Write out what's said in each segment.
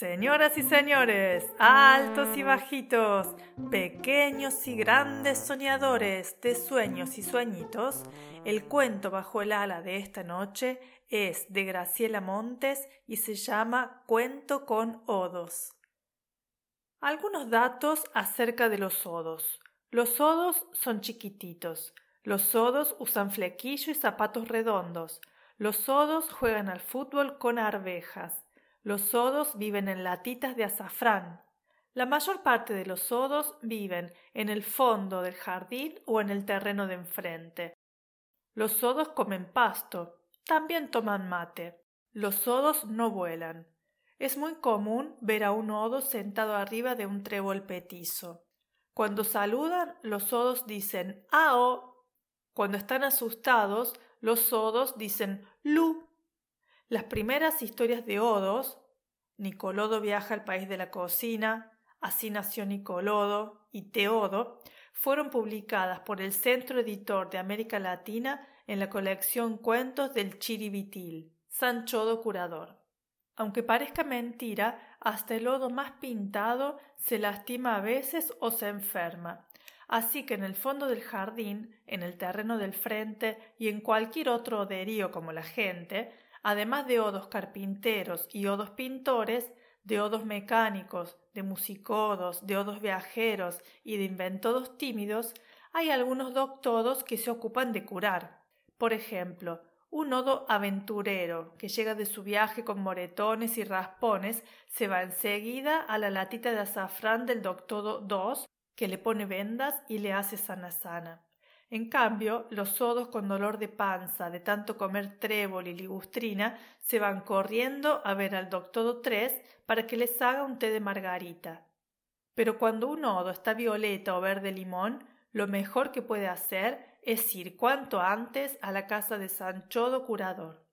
Señoras y señores, altos y bajitos, pequeños y grandes soñadores de sueños y sueñitos, el cuento bajo el ala de esta noche es de Graciela Montes y se llama Cuento con Odos. Algunos datos acerca de los odos. Los odos son chiquititos. Los odos usan flequillo y zapatos redondos. Los odos juegan al fútbol con arvejas. Los sodos viven en latitas de azafrán. La mayor parte de los sodos viven en el fondo del jardín o en el terreno de enfrente. Los sodos comen pasto, también toman mate. Los sodos no vuelan. Es muy común ver a un odo sentado arriba de un trébol petizo. Cuando saludan, los sodos dicen ¡Ao! Cuando están asustados, los sodos dicen ¡Lu! Las primeras historias de Odos, Nicolodo viaja al país de la cocina, Así nació Nicolodo y Teodo, fueron publicadas por el Centro Editor de América Latina en la colección Cuentos del Chiribitil, Sanchodo Curador. Aunque parezca mentira, hasta el lodo más pintado se lastima a veces o se enferma. Así que en el fondo del jardín, en el terreno del frente y en cualquier otro oderío como la gente, además de odos carpinteros y odos pintores, de odos mecánicos, de musicodos, de odos viajeros y de inventodos tímidos, hay algunos doctodos que se ocupan de curar. Por ejemplo, un odo aventurero que llega de su viaje con moretones y raspones se va enseguida a la latita de azafrán del doctodo II que le pone vendas y le hace sana sana. En cambio, los sodos con dolor de panza de tanto comer trébol y ligustrina se van corriendo a ver al doctor tres para que les haga un té de margarita. Pero cuando un odo está violeta o verde limón, lo mejor que puede hacer es ir cuanto antes a la casa de Sanchodo Curador.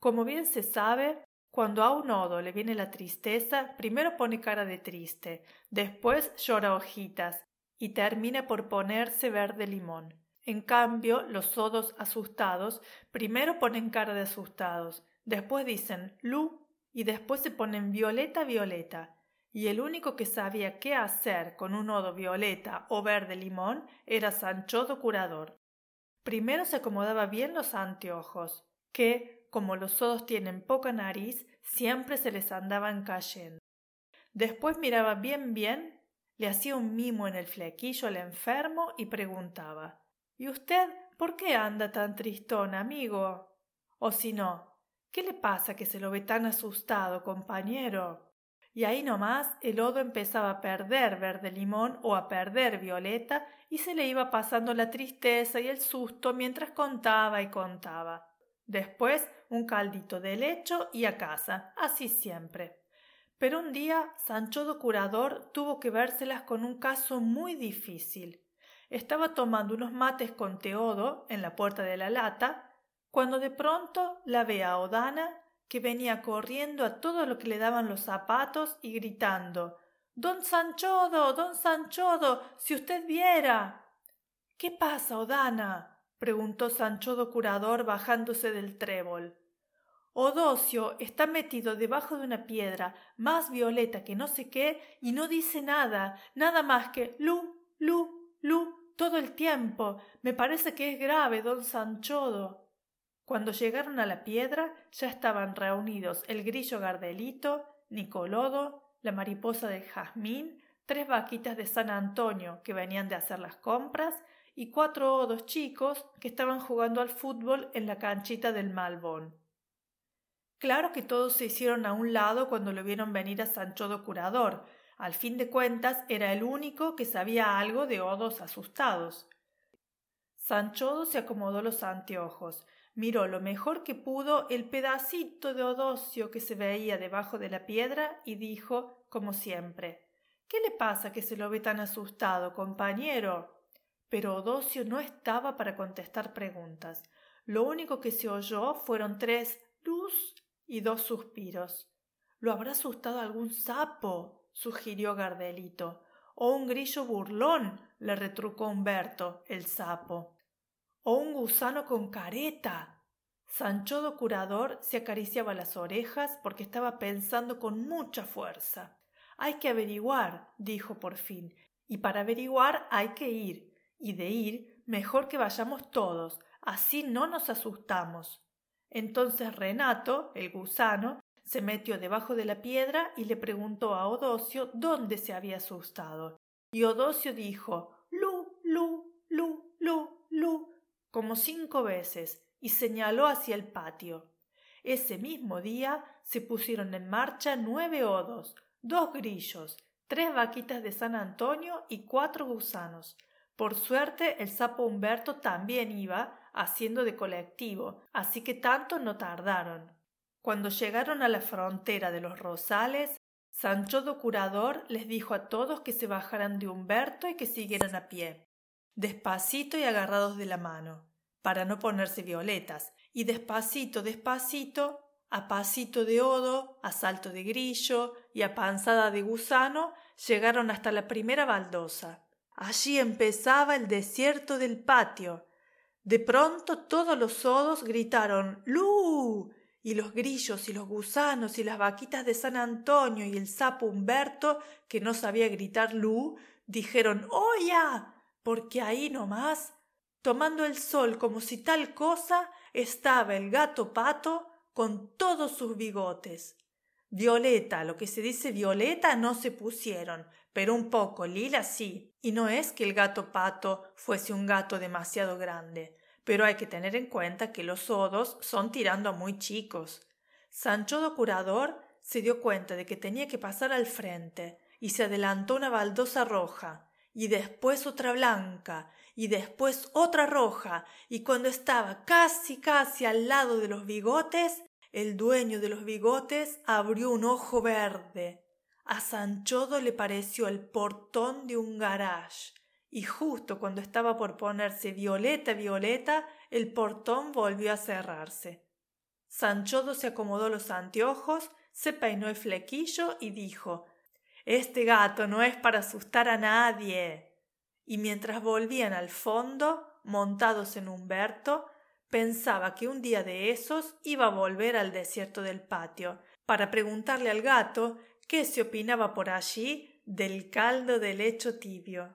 Como bien se sabe, cuando a un odo le viene la tristeza, primero pone cara de triste, después llora hojitas y termina por ponerse verde limón. En cambio, los sodos asustados primero ponen cara de asustados, después dicen Lu y después se ponen violeta violeta. y el único que sabía qué hacer con un odo violeta o verde limón era Sanchodo Curador. Primero se acomodaba bien los anteojos, que, como los odos tienen poca nariz, siempre se les andaban cayendo. Después miraba bien bien, le hacía un mimo en el flequillo al enfermo y preguntaba ¿Y usted por qué anda tan tristón, amigo? O si no, ¿qué le pasa que se lo ve tan asustado, compañero? y ahí nomás el lodo empezaba a perder verde limón o a perder violeta y se le iba pasando la tristeza y el susto mientras contaba y contaba. Después un caldito de lecho y a casa, así siempre. Pero un día Sancho Curador tuvo que vérselas con un caso muy difícil. Estaba tomando unos mates con Teodo en la puerta de la lata, cuando de pronto la ve a Odana que venía corriendo a todo lo que le daban los zapatos y gritando Don Sanchodo. Don Sanchodo. si usted viera. ¿Qué pasa, Odana? preguntó Sanchodo curador bajándose del trébol. Odocio está metido debajo de una piedra más violeta que no sé qué y no dice nada, nada más que Lu, Lu, Lu todo el tiempo. Me parece que es grave, don Sanchodo. Cuando llegaron a la piedra ya estaban reunidos el grillo Gardelito, Nicolodo, la mariposa del jazmín, tres vaquitas de San Antonio que venían de hacer las compras y cuatro odos chicos que estaban jugando al fútbol en la canchita del Malbón. Claro que todos se hicieron a un lado cuando lo vieron venir a Sanchodo Curador. Al fin de cuentas era el único que sabía algo de odos asustados. Sanchodo se acomodó los anteojos, miró lo mejor que pudo el pedacito de odocio que se veía debajo de la piedra y dijo, como siempre ¿Qué le pasa que se lo ve tan asustado, compañero? Pero Odocio no estaba para contestar preguntas. Lo único que se oyó fueron tres luz y dos suspiros. ¿Lo habrá asustado algún sapo? sugirió Gardelito. O un grillo burlón, le retrucó Humberto, el sapo o un gusano con careta. Sanchodo Curador se acariciaba las orejas porque estaba pensando con mucha fuerza. Hay que averiguar, dijo por fin, y para averiguar hay que ir, y de ir mejor que vayamos todos, así no nos asustamos. Entonces Renato, el gusano, se metió debajo de la piedra y le preguntó a Odocio dónde se había asustado. Y Odocio dijo Lu, Lu, Lu, Lu, Lu, como cinco veces y señaló hacia el patio. Ese mismo día se pusieron en marcha nueve odos, dos grillos, tres vaquitas de San Antonio y cuatro gusanos. Por suerte el sapo Humberto también iba haciendo de colectivo, así que tanto no tardaron. Cuando llegaron a la frontera de los Rosales, Sancho do Curador les dijo a todos que se bajaran de Humberto y que siguieran a pie despacito y agarrados de la mano, para no ponerse violetas, y despacito, despacito, a pasito de odo, a salto de grillo y a panzada de gusano, llegaron hasta la primera baldosa. Allí empezaba el desierto del patio. De pronto todos los odos gritaron ¡Lu! y los grillos y los gusanos y las vaquitas de San Antonio y el sapo Humberto, que no sabía gritar Lu, dijeron ¡Oya! porque ahí nomás, tomando el sol como si tal cosa, estaba el gato pato con todos sus bigotes. Violeta, lo que se dice violeta, no se pusieron, pero un poco lila sí. Y no es que el gato pato fuese un gato demasiado grande, pero hay que tener en cuenta que los odos son tirando a muy chicos. Sancho do Curador se dio cuenta de que tenía que pasar al frente y se adelantó una baldosa roja y después otra blanca, y después otra roja, y cuando estaba casi casi al lado de los bigotes, el dueño de los bigotes abrió un ojo verde. A Sanchodo le pareció el portón de un garage, y justo cuando estaba por ponerse violeta violeta, el portón volvió a cerrarse. Sanchodo se acomodó los anteojos, se peinó el flequillo y dijo este gato no es para asustar a nadie. Y mientras volvían al fondo, montados en Humberto, pensaba que un día de esos iba a volver al desierto del patio, para preguntarle al gato qué se opinaba por allí del caldo de lecho tibio.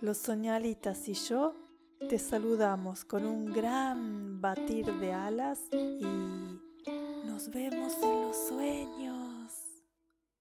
Los soñalitas y yo te saludamos con un gran batir de alas y nos vemos en los sueños.